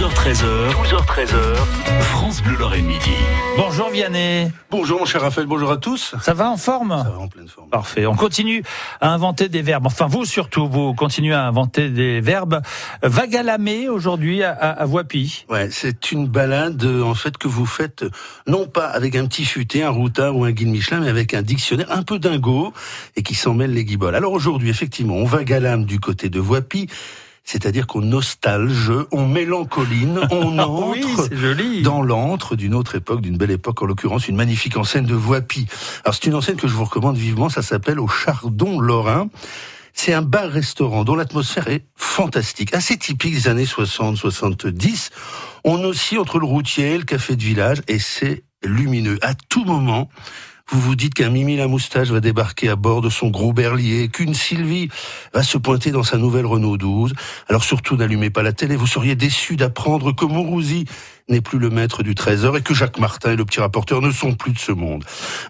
12h13h, 12h13h, France Bleu Lorraine Midi. Bonjour Vianney. Bonjour mon cher Raphaël, bonjour à tous. Ça va en forme? Ça va en pleine forme. Parfait. On continue à inventer des verbes. Enfin, vous surtout, vous continuez à inventer des verbes. Vagalamé aujourd'hui à, à, à Voipy. Ouais, c'est une balade euh, en fait que vous faites non pas avec un petit futé, un routard ou un guide Michelin, mais avec un dictionnaire un peu dingo et qui s'en mêle les guiboles. Alors aujourd'hui, effectivement, on vagalame du côté de Voipy. C'est-à-dire qu'on nostalge, on mélancoline, on entre oui, c'est joli. dans l'antre d'une autre époque, d'une belle époque, en l'occurrence une magnifique enseigne de Voipy. Alors c'est une enseigne que je vous recommande vivement, ça s'appelle au Chardon Lorrain. C'est un bar-restaurant dont l'atmosphère est fantastique, assez typique des années 60-70. On oscille entre le routier et le café de village et c'est lumineux. À tout moment, vous vous dites qu'un Mimi la moustache va débarquer à bord de son gros berlier, qu'une Sylvie va se pointer dans sa nouvelle Renault 12. Alors surtout n'allumez pas la télé, vous seriez déçu d'apprendre que Mourouzi n'est plus le maître du trésor et que Jacques Martin et le petit rapporteur ne sont plus de ce monde.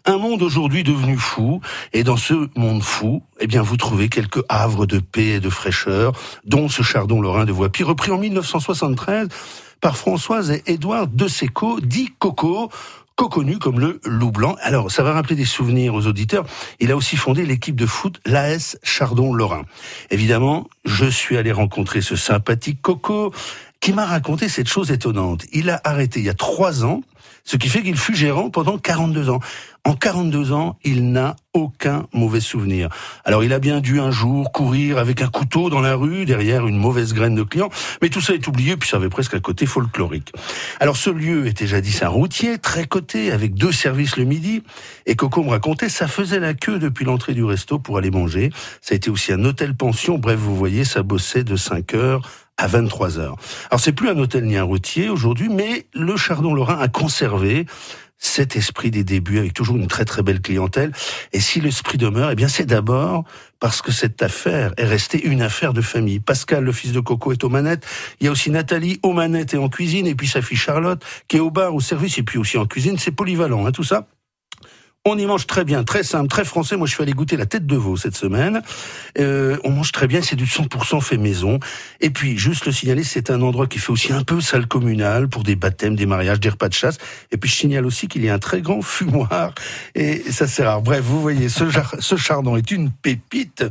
Un monde aujourd'hui devenu fou, et dans ce monde fou, eh bien, vous trouvez quelques havres de paix et de fraîcheur, dont ce chardon lorrain de Voipy, repris en 1973 par Françoise et Édouard de Seco, dit Coco, connu comme le loup blanc. Alors, ça va rappeler des souvenirs aux auditeurs. Il a aussi fondé l'équipe de foot l'AS Chardon-Lorrain. Évidemment, je suis allé rencontrer ce sympathique Coco qui m'a raconté cette chose étonnante. Il a arrêté il y a trois ans, ce qui fait qu'il fut gérant pendant 42 ans. En 42 ans, il n'a aucun mauvais souvenir. Alors il a bien dû un jour courir avec un couteau dans la rue derrière une mauvaise graine de client, mais tout ça est oublié puis ça avait presque un côté folklorique. Alors ce lieu était jadis un routier très coté avec deux services le midi et Coco me racontait ça faisait la queue depuis l'entrée du resto pour aller manger. Ça a été aussi un hôtel pension. Bref, vous voyez, ça bossait de 5 heures à 23 heures. Alors c'est plus un hôtel ni un routier aujourd'hui, mais le Chardon Lorrain a conservé cet esprit des débuts avec toujours une très très belle clientèle. Et si l'esprit demeure, eh bien c'est d'abord parce que cette affaire est restée une affaire de famille. Pascal, le fils de Coco, est aux manettes. Il y a aussi Nathalie aux manettes et en cuisine, et puis sa fille Charlotte qui est au bar, au service, et puis aussi en cuisine. C'est polyvalent, hein, tout ça. On y mange très bien, très simple, très français. Moi, je suis allé goûter la tête de veau cette semaine. Euh, on mange très bien, c'est du 100% fait maison. Et puis, juste le signaler, c'est un endroit qui fait aussi un peu salle communale pour des baptêmes, des mariages, des repas de chasse. Et puis, je signale aussi qu'il y a un très grand fumoir. Et ça, c'est rare. Bref, vous voyez, ce, ce chardon est une pépite.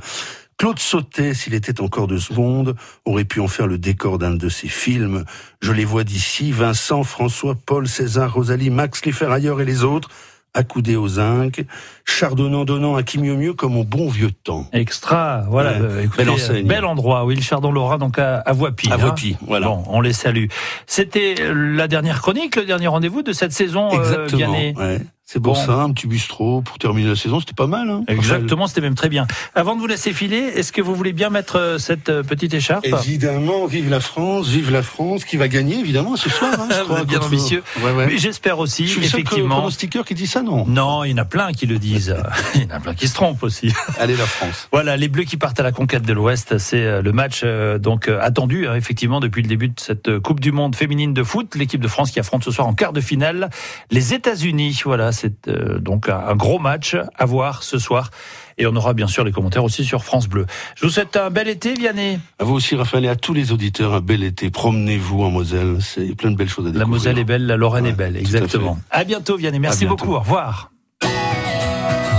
Claude Sautet, s'il était encore de ce monde, aurait pu en faire le décor d'un de ses films. Je les vois d'ici, Vincent, François, Paul, César, Rosalie, Max, les ferrailleurs et les autres accoudé au zinc, chardonnant donnant à qui mieux mieux comme au bon vieux temps. Extra, voilà, Ouais, euh, écoutez, belle enseigne. bel endroit, oui, le Chardon Lorrain, donc à, à Voipy. À hein. Voipy, voilà. Bon, on les salue. C'était la dernière chronique, le dernier rendez-vous de cette saison, euh, Exactement. Ouais. C'est pour Bon. ça, un petit bistrot pour terminer la saison, c'était pas mal. Hein, Exactement, c'était même très bien. Avant de vous laisser filer, est-ce que vous voulez bien mettre euh, cette euh, petite écharpe? Évidemment, vive la France, vive la France, qui va gagner évidemment ce soir. Hein, je crois, bien ambitieux. Ouais, ouais. Mais J'espère aussi, Je suis le effectivement. pronostiqueur qui dit ça, non? Non, il y en a plein qui le disent. il y en a plein qui se trompent aussi. Allez la France. Voilà, les Bleus qui partent à la conquête de l'Ouest, c'est euh, le match euh, donc attendu hein, effectivement depuis le début de cette Coupe du Monde féminine de foot. L'équipe de France qui affronte ce soir en quart de finale les États-Unis. Voilà, c'est euh, donc un, gros match à voir ce soir. Et on aura bien sûr les commentaires aussi sur France Bleu. Je vous souhaite un bel été, Vianney. À vous aussi, Raphaël, et à tous les auditeurs, un bel été. Promenez-vous en Moselle, c'est plein de belles choses à découvrir. La Moselle est belle, la Lorraine Ouais, est belle, à exactement. À, bientôt, Vianney. Merci bientôt. beaucoup. Au revoir.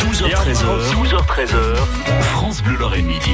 12h13h, 12h13h, France Bleu Lorraine Midi.